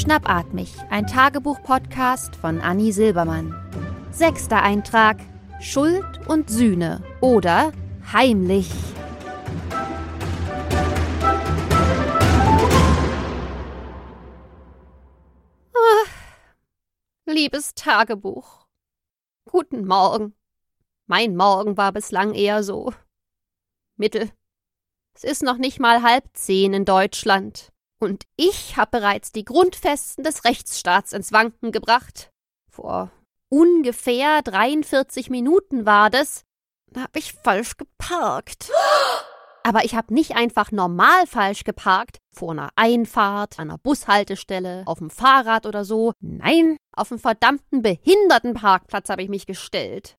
Schnappatmig, ein Tagebuch-Podcast von Anni Silbermann. Sechster Eintrag: Schuld und Sühne oder heimlich. Ah, liebes Tagebuch. Guten Morgen. Mein Morgen war bislang eher so. Mittel. Es ist noch nicht mal halb zehn in Deutschland. Und ich habe bereits die Grundfesten des Rechtsstaats ins Wanken gebracht. Vor ungefähr 43 Minuten war das. Da habe ich falsch geparkt. Aber ich habe nicht einfach normal falsch geparkt, vor einer Einfahrt, an einer Bushaltestelle, auf dem Fahrrad oder so. Nein, auf dem verdammten Behindertenparkplatz habe ich mich gestellt.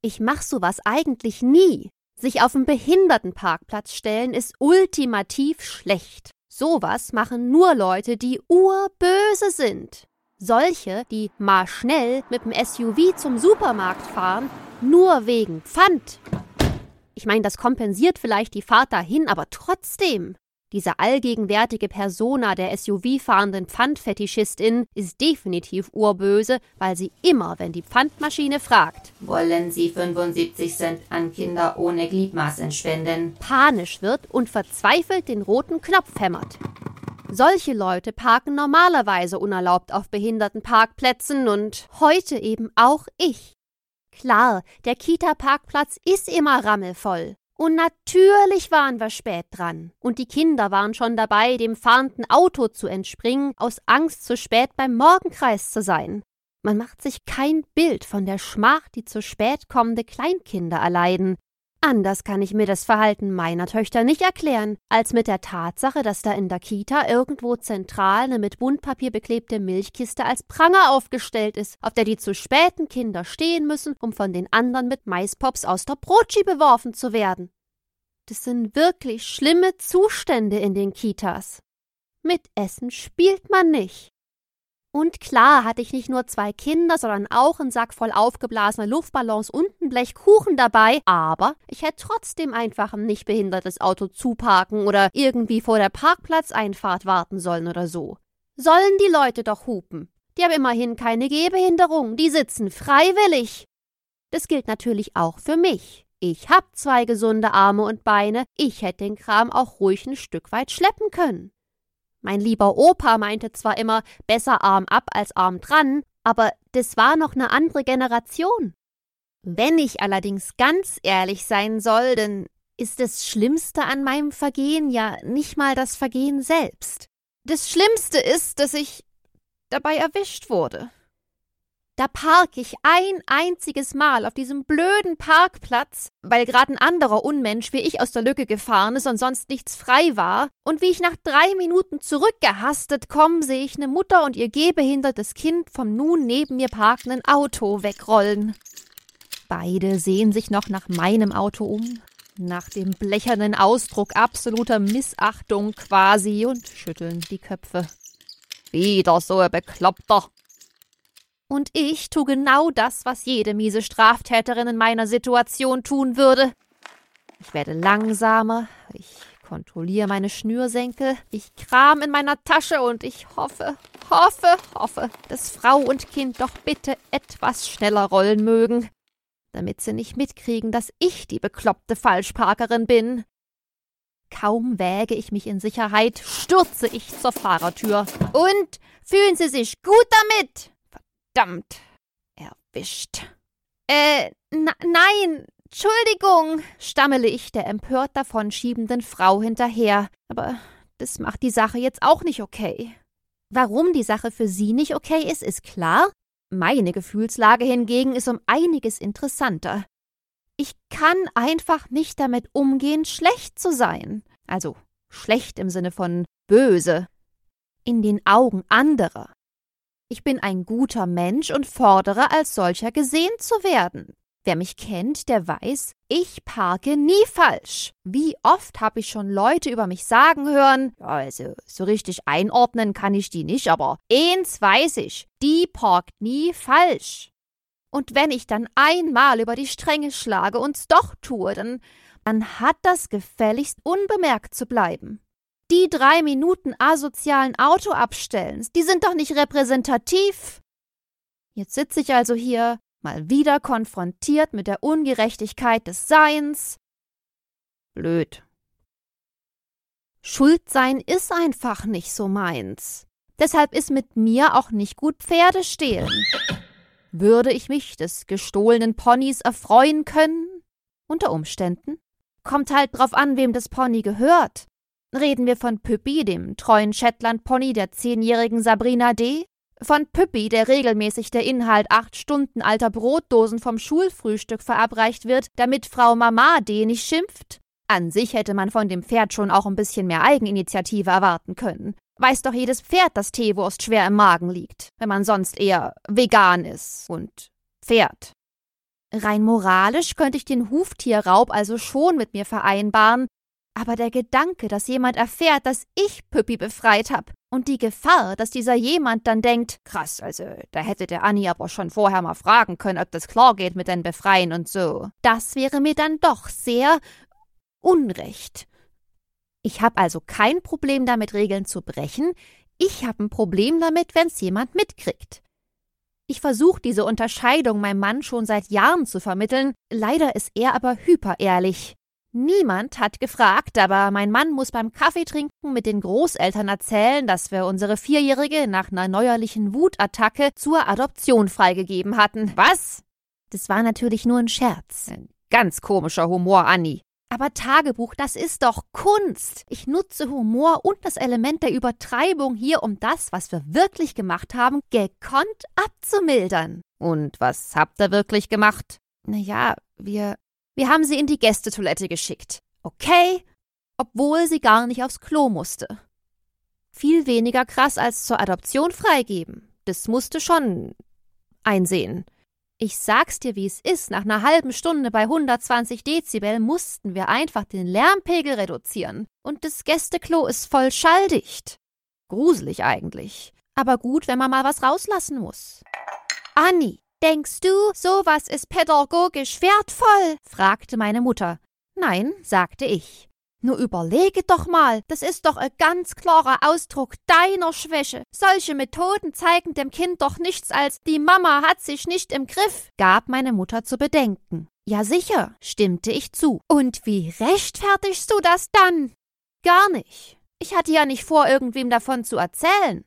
Ich mach sowas eigentlich nie. Sich auf dem Behindertenparkplatz stellen ist ultimativ schlecht. Sowas machen nur Leute, die urböse sind. Solche, die mal schnell mit dem SUV zum Supermarkt fahren, nur wegen Pfand. Ich meine, das kompensiert vielleicht die Fahrt dahin, aber trotzdem. Diese allgegenwärtige Persona der SUV-fahrenden Pfandfetischistin ist definitiv urböse, weil sie immer, wenn die Pfandmaschine fragt, wollen Sie 75 Cent an Kinder ohne Gliedmaß entspenden, panisch wird und verzweifelt den roten Knopf hämmert. Solche Leute parken normalerweise unerlaubt auf behinderten Parkplätzen und heute eben auch ich. Klar, der Kita-Parkplatz ist immer rammelvoll. Und natürlich waren wir spät dran. Und die Kinder waren schon dabei, dem fahrenden Auto zu entspringen, aus Angst, zu spät beim Morgenkreis zu sein. Man macht sich kein Bild von der Schmach, die zu spät kommende Kleinkinder erleiden. Anders kann ich mir das Verhalten meiner Töchter nicht erklären, als mit der Tatsache, dass da in der Kita irgendwo zentral eine mit Buntpapier beklebte Milchkiste als Pranger aufgestellt ist, auf der die zu späten Kinder stehen müssen, um von den anderen mit Maispops aus der Brotschi beworfen zu werden. Das sind wirklich schlimme Zustände in den Kitas. Mit Essen spielt man nicht. Und klar hatte ich nicht nur zwei Kinder, sondern auch einen Sack voll aufgeblasener Luftballons und ein Blech Kuchen dabei, aber ich hätte trotzdem einfach ein nicht behindertes Auto zuparken oder irgendwie vor der Parkplatzeinfahrt warten sollen oder so. Sollen die Leute doch hupen. Die haben immerhin keine Gehbehinderung, die sitzen freiwillig. Das gilt natürlich auch für mich. Ich hab zwei gesunde Arme und Beine, ich hätte den Kram auch ruhig ein Stück weit schleppen können. Mein lieber Opa meinte zwar immer besser Arm ab als Arm dran, aber das war noch eine andere Generation. Wenn ich allerdings ganz ehrlich sein soll, dann ist das Schlimmste an meinem Vergehen ja nicht mal das Vergehen selbst. Das Schlimmste ist, dass ich dabei erwischt wurde. Da park ich ein einziges Mal auf diesem blöden Parkplatz, weil gerade ein anderer Unmensch wie ich aus der Lücke gefahren ist und sonst nichts frei war. Und wie ich nach drei Minuten zurückgehastet komme, sehe ich eine Mutter und ihr gehbehindertes Kind vom nun neben mir parkenden Auto wegrollen. Beide sehen sich noch nach meinem Auto um, nach dem blechernen Ausdruck absoluter Missachtung quasi und schütteln die Köpfe. Wieder so ein Bekloppter, und ich tu genau das, was jede miese Straftäterin in meiner Situation tun würde. Ich werde langsamer, ich kontrolliere meine Schnürsenkel, ich kram in meiner Tasche und ich hoffe, hoffe, hoffe, dass Frau und Kind doch bitte etwas schneller rollen mögen, damit sie nicht mitkriegen, dass ich die bekloppte Falschparkerin bin. Kaum wäge ich mich in Sicherheit, stürze ich zur Fahrertür. Und fühlen Sie sich gut damit? Verdammt. Erwischt. Äh, nein, Entschuldigung, stammele ich der empört davonschiebenden Frau hinterher. Aber das macht die Sache jetzt auch nicht okay. Warum die Sache für sie nicht okay ist, ist klar. Meine Gefühlslage hingegen ist um einiges interessanter. Ich kann einfach nicht damit umgehen, schlecht zu sein. Also schlecht im Sinne von böse. In den Augen anderer. Ich bin ein guter Mensch und fordere als solcher gesehen zu werden. Wer mich kennt, der weiß, ich parke nie falsch. Wie oft habe ich schon Leute über mich sagen hören, also so richtig einordnen kann ich die nicht, aber eins weiß ich, die parkt nie falsch. Und wenn ich dann einmal über die Stränge schlage und's doch tue, dann, dann hat das gefälligst unbemerkt zu bleiben. Die drei Minuten asozialen Autoabstellens, die sind doch nicht repräsentativ. Jetzt sitze ich also hier, mal wieder konfrontiert mit der Ungerechtigkeit des Seins. Blöd. Schuldsein ist einfach nicht so meins. Deshalb ist mit mir auch nicht gut Pferde stehlen. Würde ich mich des gestohlenen Ponys erfreuen können? Unter Umständen. Kommt halt drauf an, wem das Pony gehört. Reden wir von Püppi, dem treuen Shetland-Pony der zehnjährigen Sabrina D., von Püppi, der regelmäßig der Inhalt acht Stunden alter Brotdosen vom Schulfrühstück verabreicht wird, damit Frau Mama D. nicht schimpft? An sich hätte man von dem Pferd schon auch ein bisschen mehr Eigeninitiative erwarten können. Weiß doch jedes Pferd, dass Teewurst schwer im Magen liegt, wenn man sonst eher vegan ist und Pferd. Rein moralisch könnte ich den Huftierraub also schon mit mir vereinbaren, aber der Gedanke, dass jemand erfährt, dass ich Püppi befreit hab, und die Gefahr, dass dieser jemand dann denkt, krass, also da hätte der Anni aber schon vorher mal fragen können, ob das klar geht mit den Befreien und so, das wäre mir dann doch sehr unrecht. Ich habe also kein Problem damit, Regeln zu brechen, ich habe ein Problem damit, wenn's jemand mitkriegt. Ich versuche diese Unterscheidung meinem Mann schon seit Jahren zu vermitteln, leider ist er aber hyperehrlich. Niemand hat gefragt, aber mein Mann muss beim Kaffeetrinken mit den Großeltern erzählen, dass wir unsere Vierjährige nach einer neuerlichen Wutattacke zur Adoption freigegeben hatten. Was? Das war natürlich nur ein Scherz. Ein ganz komischer Humor, Anni. Aber Tagebuch, das ist doch Kunst. Ich nutze Humor und das Element der Übertreibung hier, um das, was wir wirklich gemacht haben, gekonnt abzumildern. Und was habt ihr wirklich gemacht? Naja, wir wir haben sie in die Gästetoilette geschickt. Okay? Obwohl sie gar nicht aufs Klo musste. Viel weniger krass als zur Adoption freigeben. Das musste schon einsehen. Ich sag's dir, wie es ist. Nach einer halben Stunde bei 120 Dezibel mussten wir einfach den Lärmpegel reduzieren. Und das Gästeklo ist voll schalldicht. Gruselig eigentlich. Aber gut, wenn man mal was rauslassen muss. Anni, Denkst du, sowas ist pädagogisch wertvoll? fragte meine Mutter. Nein, sagte ich. Nur überlege doch mal, das ist doch ein ganz klarer Ausdruck deiner Schwäche. Solche Methoden zeigen dem Kind doch nichts als die Mama hat sich nicht im Griff, gab meine Mutter zu bedenken. Ja sicher, stimmte ich zu. Und wie rechtfertigst du das dann? Gar nicht. Ich hatte ja nicht vor, irgendwem davon zu erzählen.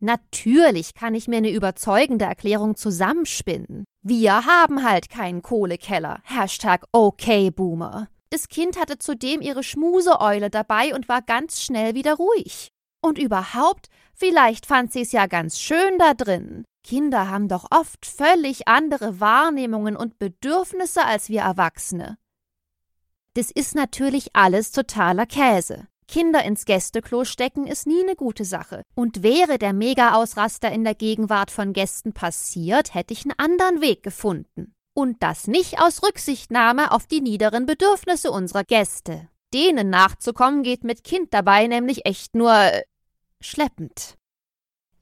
Natürlich kann ich mir eine überzeugende Erklärung zusammenspinnen. Wir haben halt keinen Kohlekeller. Hashtag okay, Boomer. Das Kind hatte zudem ihre Schmuseeule dabei und war ganz schnell wieder ruhig. Und überhaupt, vielleicht fand sie es ja ganz schön da drin. Kinder haben doch oft völlig andere Wahrnehmungen und Bedürfnisse als wir Erwachsene. Das ist natürlich alles totaler Käse. Kinder ins Gästeklo stecken ist nie eine gute Sache. Und wäre der Mega-Ausraster in der Gegenwart von Gästen passiert, hätte ich einen anderen Weg gefunden. Und das nicht aus Rücksichtnahme auf die niederen Bedürfnisse unserer Gäste. Denen nachzukommen geht mit Kind dabei nämlich echt nur äh, schleppend.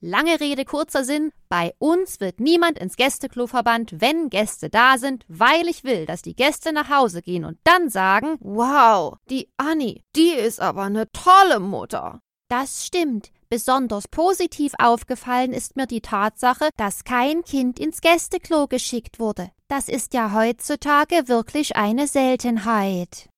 Lange Rede, kurzer Sinn. Bei uns wird niemand ins Gästeklo verbannt, wenn Gäste da sind, weil ich will, dass die Gäste nach Hause gehen und dann sagen, wow, die Annie, die ist aber eine tolle Mutter. Das stimmt. Besonders positiv aufgefallen ist mir die Tatsache, dass kein Kind ins Gästeklo geschickt wurde. Das ist ja heutzutage wirklich eine Seltenheit.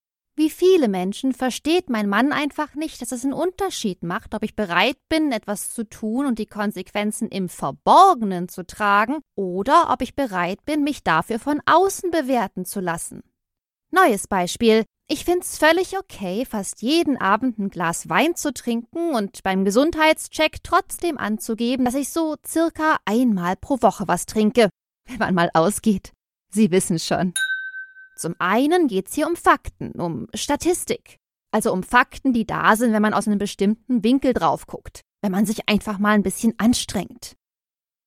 Wie viele Menschen versteht mein Mann einfach nicht, dass es einen Unterschied macht, ob ich bereit bin, etwas zu tun und die Konsequenzen im Verborgenen zu tragen, oder ob ich bereit bin, mich dafür von außen bewerten zu lassen. Neues Beispiel. Ich find's völlig okay, fast jeden Abend ein Glas Wein zu trinken und beim Gesundheitscheck trotzdem anzugeben, dass ich so circa einmal pro Woche was trinke, wenn man mal ausgeht. Sie wissen schon. Zum einen geht's hier um Fakten, um Statistik. Also um Fakten, die da sind, wenn man aus einem bestimmten Winkel drauf guckt, wenn man sich einfach mal ein bisschen anstrengt.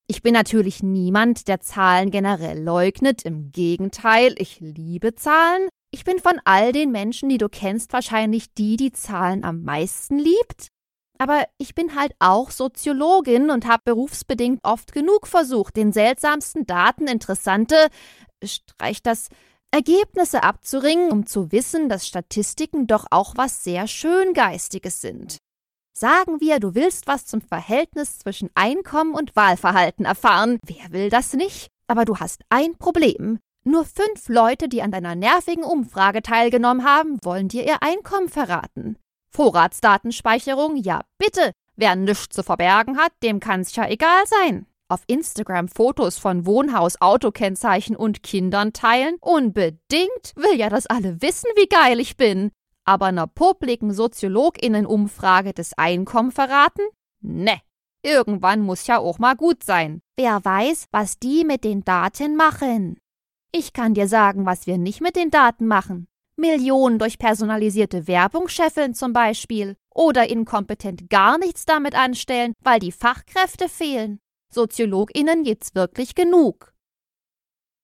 Ich bin natürlich niemand, der Zahlen generell leugnet, im Gegenteil, ich liebe Zahlen. Ich bin von all den Menschen, die du kennst, wahrscheinlich die, die Zahlen am meisten liebt. Aber ich bin halt auch Soziologin und habe berufsbedingt oft genug versucht, den seltsamsten Daten interessante, streich das, Ergebnisse abzuringen, um zu wissen, dass Statistiken doch auch was sehr Schöngeistiges sind. Sagen wir, du willst was zum Verhältnis zwischen Einkommen und Wahlverhalten erfahren. Wer will das nicht? Aber du hast ein Problem. Nur fünf Leute, die an deiner nervigen Umfrage teilgenommen haben, wollen dir ihr Einkommen verraten. Vorratsdatenspeicherung, ja bitte. Wer nichts zu verbergen hat, dem kann's ja egal sein. Auf Instagram Fotos von Wohnhaus, Autokennzeichen und Kindern teilen? Unbedingt. Will ja, dass alle wissen, wie geil ich bin. Aber einer publiken Soziologinnenumfrage das Einkommen verraten? Ne. Irgendwann muss ja auch mal gut sein. Wer weiß, was die mit den Daten machen. Ich kann dir sagen, was wir nicht mit den Daten machen. Millionen durch personalisierte Werbung scheffeln zum Beispiel. Oder inkompetent gar nichts damit anstellen, weil die Fachkräfte fehlen. SoziologInnen gibt's wirklich genug.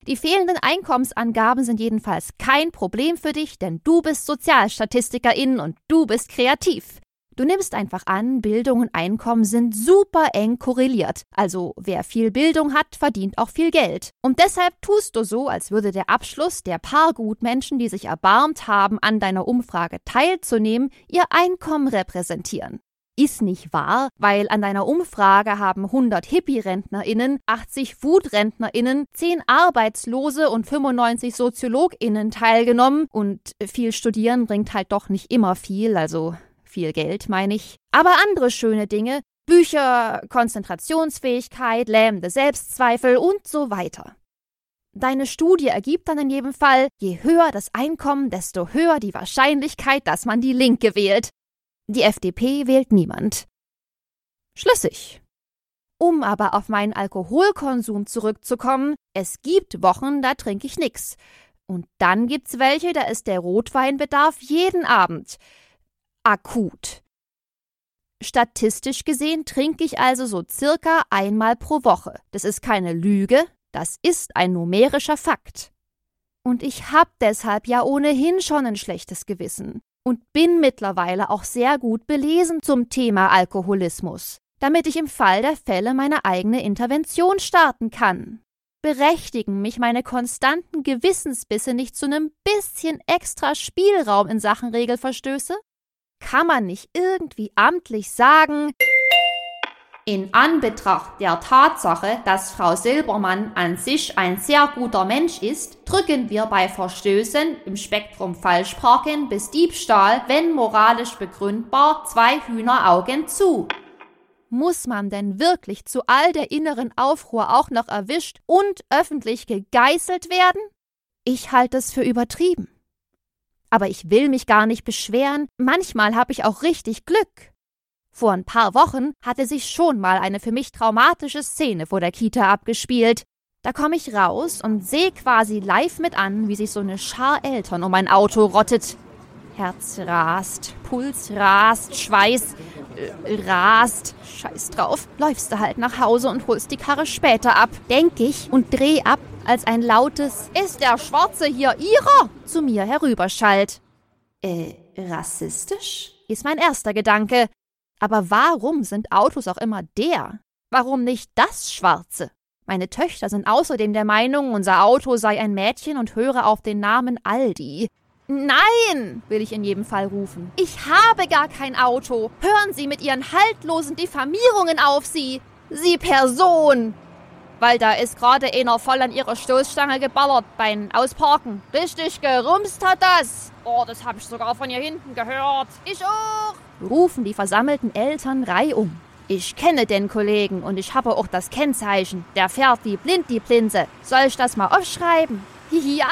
Die fehlenden Einkommensangaben sind jedenfalls kein Problem für dich, denn du bist Sozialstatistikerin und du bist kreativ. Du nimmst einfach an, Bildung und Einkommen sind super eng korreliert. Also wer viel Bildung hat, verdient auch viel Geld. Und deshalb tust du so, als würde der Abschluss der paar Gutmenschen, die sich erbarmt haben, an deiner Umfrage teilzunehmen, ihr Einkommen repräsentieren ist nicht wahr, weil an deiner Umfrage haben 100 Hippie-RentnerInnen, 80 Wut-RentnerInnen, 10 Arbeitslose und 95 SoziologInnen teilgenommen und viel Studieren bringt halt doch nicht immer viel, also viel Geld, meine ich. Aber andere schöne Dinge, Bücher, Konzentrationsfähigkeit, lähmende Selbstzweifel und so weiter. Deine Studie ergibt dann in jedem Fall, je höher das Einkommen, desto höher die Wahrscheinlichkeit, dass man die Linke wählt. Die FDP wählt niemand. Schlüssig. Um aber auf meinen Alkoholkonsum zurückzukommen, es gibt Wochen, da trinke ich nix. Und dann gibt's welche, da ist der Rotweinbedarf jeden Abend akut. Statistisch gesehen trinke ich also so circa einmal pro Woche. Das ist keine Lüge, das ist ein numerischer Fakt. Und ich hab deshalb ja ohnehin schon ein schlechtes Gewissen und bin mittlerweile auch sehr gut belesen zum Thema Alkoholismus, damit ich im Fall der Fälle meine eigene Intervention starten kann. Berechtigen mich meine konstanten Gewissensbisse nicht zu einem bisschen extra Spielraum in Sachen Regelverstöße? Kann man nicht irgendwie amtlich sagen, in Anbetracht der Tatsache, dass Frau Silbermann an sich ein sehr guter Mensch ist, drücken wir bei Verstößen im Spektrum Falschparken bis Diebstahl, wenn moralisch begründbar, zwei Hühneraugen zu. Muss man denn wirklich zu all der inneren Aufruhr auch noch erwischt und öffentlich gegeißelt werden? Ich halte es für übertrieben. Aber ich will mich gar nicht beschweren, manchmal habe ich auch richtig Glück. Vor ein paar Wochen hatte sich schon mal eine für mich traumatische Szene vor der Kita abgespielt. Da komme ich raus und sehe quasi live mit an, wie sich so eine Schar Eltern um mein Auto rottet. Herz rast, Puls rast, Schweiß äh, rast. Scheiß drauf. Läufst du halt nach Hause und holst die Karre später ab, denk ich und dreh ab, als ein lautes Ist der Schwarze hier Ihrer? zu mir herüberschallt. Äh, rassistisch? Ist mein erster Gedanke. Aber warum sind Autos auch immer der? Warum nicht das Schwarze? Meine Töchter sind außerdem der Meinung, unser Auto sei ein Mädchen und höre auf den Namen Aldi. Nein, will ich in jedem Fall rufen. Ich habe gar kein Auto. Hören Sie mit Ihren haltlosen Diffamierungen auf Sie. Sie Person. Weil da ist gerade einer voll an ihrer Stoßstange geballert beim Ausparken. Richtig gerumst hat das. Oh, das habe ich sogar von hier hinten gehört. Ich auch. Rufen die versammelten Eltern reihum. Ich kenne den Kollegen und ich habe auch das Kennzeichen. Der fährt wie blind die Plinse. Soll ich das mal aufschreiben? Ja,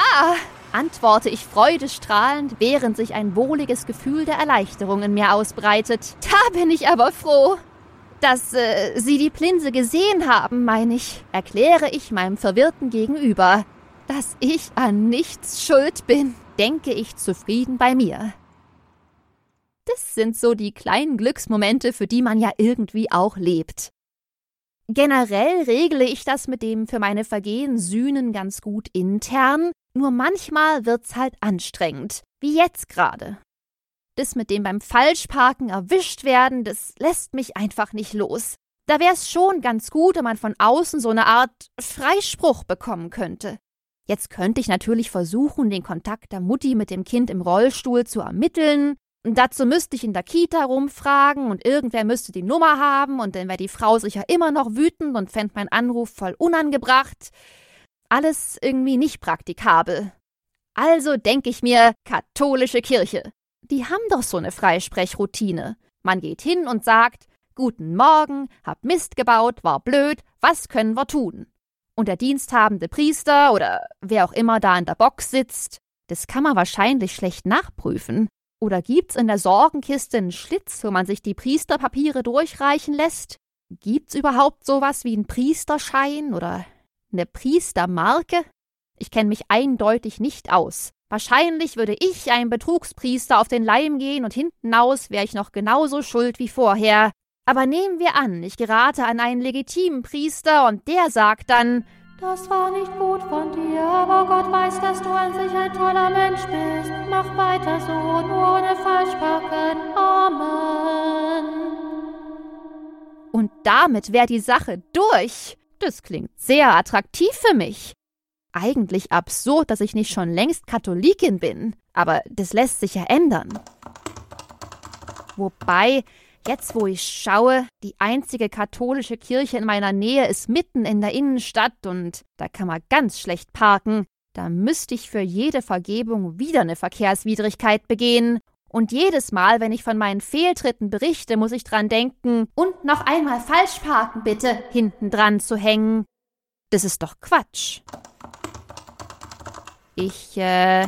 antworte ich freudestrahlend, während sich ein wohliges Gefühl der Erleichterung in mir ausbreitet. Da bin ich aber froh. Dass äh, Sie die Plinse gesehen haben, meine ich, erkläre ich meinem verwirrten Gegenüber. Dass ich an nichts schuld bin, denke ich zufrieden bei mir. Das sind so die kleinen Glücksmomente, für die man ja irgendwie auch lebt. Generell regle ich das mit dem für meine Vergehen Sühnen ganz gut intern, nur manchmal wird's halt anstrengend, wie jetzt gerade. Das mit dem beim Falschparken erwischt werden, das lässt mich einfach nicht los. Da wär's schon ganz gut, wenn man von außen so eine Art Freispruch bekommen könnte. Jetzt könnte ich natürlich versuchen, den Kontakt der Mutti mit dem Kind im Rollstuhl zu ermitteln, Dazu müsste ich in der Kita rumfragen und irgendwer müsste die Nummer haben und dann wäre die Frau sicher immer noch wütend und fände meinen Anruf voll unangebracht. Alles irgendwie nicht praktikabel. Also denke ich mir, katholische Kirche. Die haben doch so eine Freisprechroutine. Man geht hin und sagt, Guten Morgen, hab Mist gebaut, war blöd, was können wir tun? Und der diensthabende Priester oder wer auch immer da in der Box sitzt, das kann man wahrscheinlich schlecht nachprüfen. Oder gibt's in der Sorgenkiste einen Schlitz, wo man sich die Priesterpapiere durchreichen lässt? Gibt's überhaupt sowas wie einen Priesterschein oder eine Priestermarke? Ich kenne mich eindeutig nicht aus. Wahrscheinlich würde ich einem Betrugspriester auf den Leim gehen und hinten aus wäre ich noch genauso schuld wie vorher. Aber nehmen wir an, ich gerate an einen legitimen Priester und der sagt dann, das war nicht gut von dir, aber Gott weiß, dass du an sich ein toller Mensch bist. Mach weiter so, nur ohne Falschpacken. Amen. Und damit wäre die Sache durch. Das klingt sehr attraktiv für mich. Eigentlich absurd, dass ich nicht schon längst Katholikin bin, aber das lässt sich ja ändern. Wobei, Jetzt, wo ich schaue, die einzige katholische Kirche in meiner Nähe ist mitten in der Innenstadt und da kann man ganz schlecht parken. Da müsste ich für jede Vergebung wieder eine Verkehrswidrigkeit begehen. Und jedes Mal, wenn ich von meinen Fehltritten berichte, muss ich dran denken, und noch einmal falsch parken, bitte, hinten dran zu hängen. Das ist doch Quatsch. Ich, äh,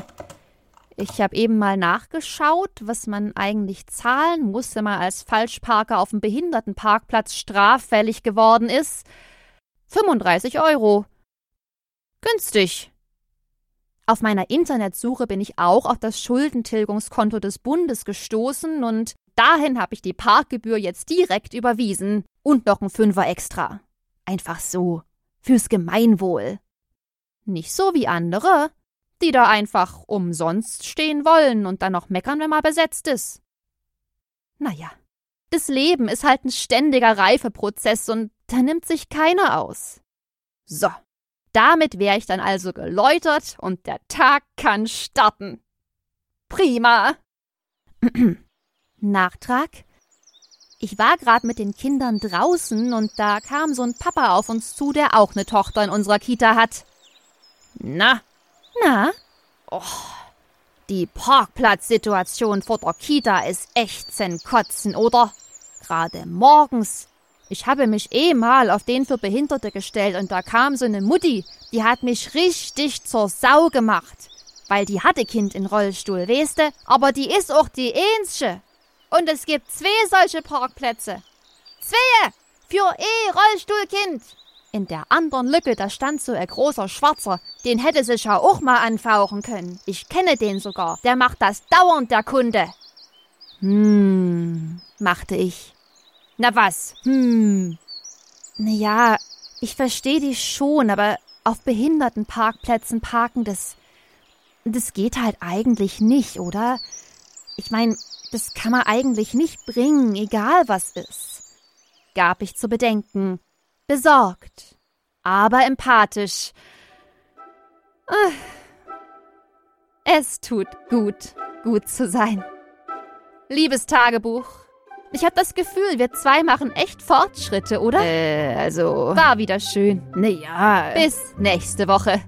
ich habe eben mal nachgeschaut, was man eigentlich zahlen muss, wenn man als Falschparker auf dem Behindertenparkplatz straffällig geworden ist. 35 Euro. Günstig. Auf meiner Internetsuche bin ich auch auf das Schuldentilgungskonto des Bundes gestoßen und dahin habe ich die Parkgebühr jetzt direkt überwiesen und noch ein Fünfer extra. Einfach so. Fürs Gemeinwohl. Nicht so wie andere, die da einfach umsonst stehen wollen und dann noch meckern, wenn mal besetzt ist. Naja, das Leben ist halt ein ständiger Reifeprozess und da nimmt sich keiner aus. So, damit wäre ich dann also geläutert und der Tag kann starten. Prima. Nachtrag. Ich war gerade mit den Kindern draußen und da kam so ein Papa auf uns zu, der auch eine Tochter in unserer Kita hat. Na, na? Oh, die Parkplatzsituation vor der Kita ist echt zum Kotzen, oder? Gerade morgens. Ich habe mich eh mal auf den für Behinderte gestellt und da kam so eine Mutti, die hat mich richtig zur Sau gemacht. Weil die hatte Kind in Rollstuhl, du? Aber die ist auch die einzige. Und es gibt zwei solche Parkplätze. Zwei! Für eh Rollstuhlkind. In der anderen Lücke, da stand so ein großer Schwarzer. Den hätte sich ja auch mal anfauchen können. Ich kenne den sogar. Der macht das dauernd, der Kunde. Hm, machte ich. Na was? Hm. Na ja, ich verstehe dich schon, aber auf Behindertenparkplätzen parken, das. Das geht halt eigentlich nicht, oder? Ich meine, das kann man eigentlich nicht bringen, egal was ist. Gab ich zu bedenken besorgt, aber empathisch. Ah. Es tut gut, gut zu sein. Liebes Tagebuch, ich habe das Gefühl, wir zwei machen echt Fortschritte, oder? Äh, also. War wieder schön. Naja. Bis nächste Woche.